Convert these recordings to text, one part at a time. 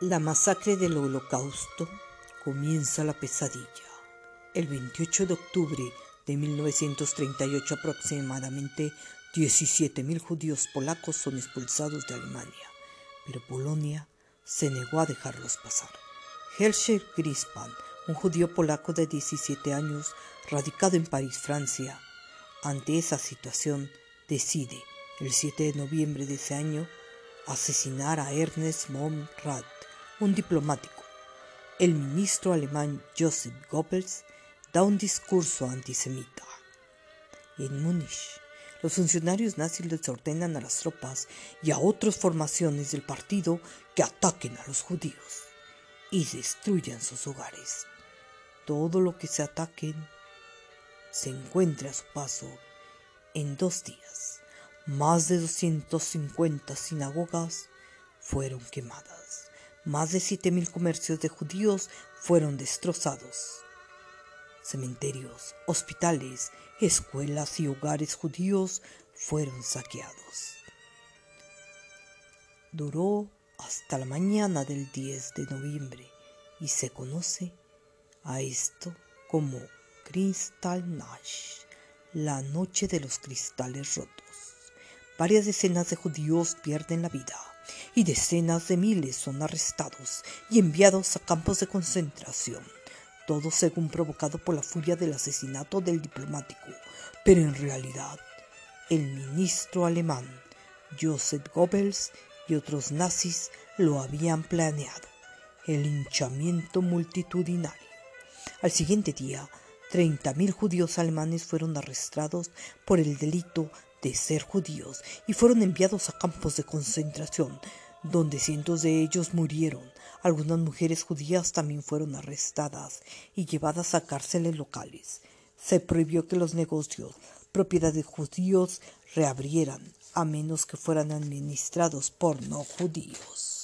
La masacre del Holocausto comienza la pesadilla. El 28 de octubre de 1938 aproximadamente 17.000 judíos polacos son expulsados de Alemania, pero Polonia se negó a dejarlos pasar. Herschel Grispan, un judío polaco de 17 años, radicado en París, Francia, ante esa situación decide, el 7 de noviembre de ese año, asesinar a Ernest Rath, un diplomático. El ministro alemán Joseph Goebbels da un discurso antisemita. En Múnich, los funcionarios nazis les ordenan a las tropas y a otras formaciones del partido que ataquen a los judíos y destruyan sus hogares. Todo lo que se ataquen se encuentre a su paso en dos días. Más de 250 sinagogas fueron quemadas. Más de 7.000 comercios de judíos fueron destrozados. Cementerios, hospitales, escuelas y hogares judíos fueron saqueados. Duró hasta la mañana del 10 de noviembre y se conoce a esto como Kristallnacht, la noche de los cristales rotos. Varias decenas de judíos pierden la vida y decenas de miles son arrestados y enviados a campos de concentración, todo según provocado por la furia del asesinato del diplomático, pero en realidad el ministro alemán Joseph Goebbels y otros nazis lo habían planeado, el hinchamiento multitudinario. Al siguiente día, 30.000 judíos alemanes fueron arrestados por el delito de ser judíos y fueron enviados a campos de concentración, donde cientos de ellos murieron. Algunas mujeres judías también fueron arrestadas y llevadas a cárceles locales. Se prohibió que los negocios, propiedad de judíos, reabrieran, a menos que fueran administrados por no judíos.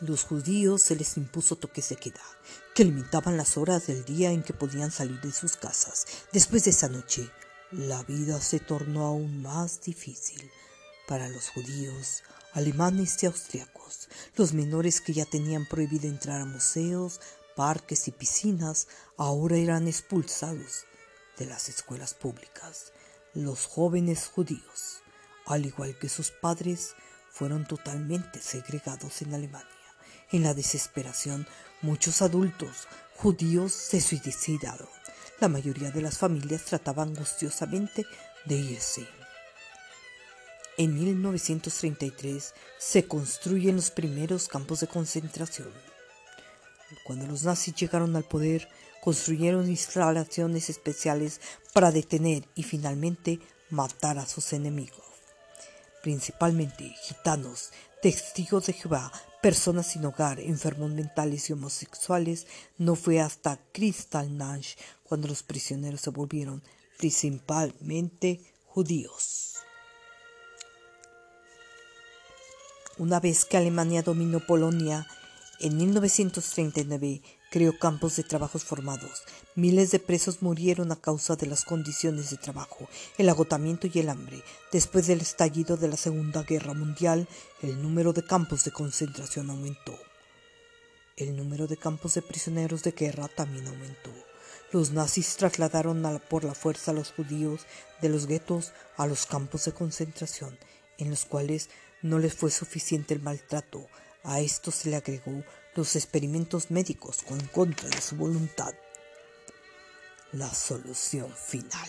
Los judíos se les impuso toques de queda, que limitaban las horas del día en que podían salir de sus casas. Después de esa noche, la vida se tornó aún más difícil para los judíos, alemanes y austriacos. Los menores que ya tenían prohibido entrar a museos, parques y piscinas ahora eran expulsados de las escuelas públicas. Los jóvenes judíos, al igual que sus padres, fueron totalmente segregados en Alemania. En la desesperación, muchos adultos judíos se suicidaron. La mayoría de las familias trataban angustiosamente de irse. En 1933 se construyen los primeros campos de concentración. Cuando los nazis llegaron al poder, construyeron instalaciones especiales para detener y finalmente matar a sus enemigos, principalmente gitanos, testigos de Jehová, personas sin hogar, enfermos mentales y homosexuales, no fue hasta Kristallnacht cuando los prisioneros se volvieron principalmente judíos. Una vez que Alemania dominó Polonia, en 1939 creó campos de trabajos formados. Miles de presos murieron a causa de las condiciones de trabajo, el agotamiento y el hambre. Después del estallido de la Segunda Guerra Mundial, el número de campos de concentración aumentó. El número de campos de prisioneros de guerra también aumentó. Los nazis trasladaron por la fuerza a los judíos de los guetos a los campos de concentración, en los cuales no les fue suficiente el maltrato. A esto se le agregó los experimentos médicos con contra de su voluntad. La solución final.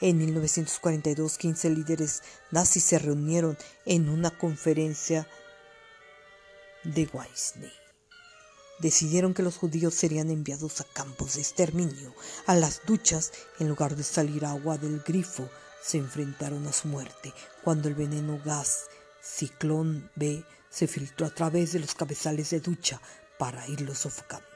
En 1942, 15 líderes nazis se reunieron en una conferencia de Weissney. Decidieron que los judíos serían enviados a campos de exterminio, a las duchas, en lugar de salir agua del grifo, se enfrentaron a su muerte cuando el veneno gas Ciclón B se filtró a través de los cabezales de ducha para irlos sofocando.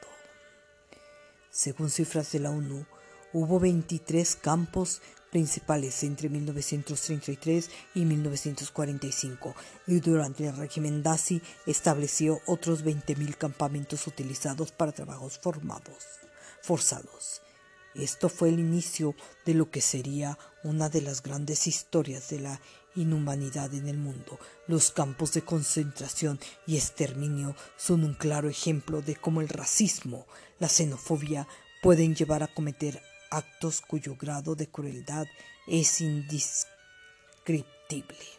Según cifras de la ONU, hubo 23 campos principales entre 1933 y 1945 y durante el régimen nazi estableció otros 20.000 campamentos utilizados para trabajos formados, forzados. Esto fue el inicio de lo que sería una de las grandes historias de la inhumanidad en el mundo. Los campos de concentración y exterminio son un claro ejemplo de cómo el racismo, la xenofobia pueden llevar a cometer actos cuyo grado de crueldad es indescriptible.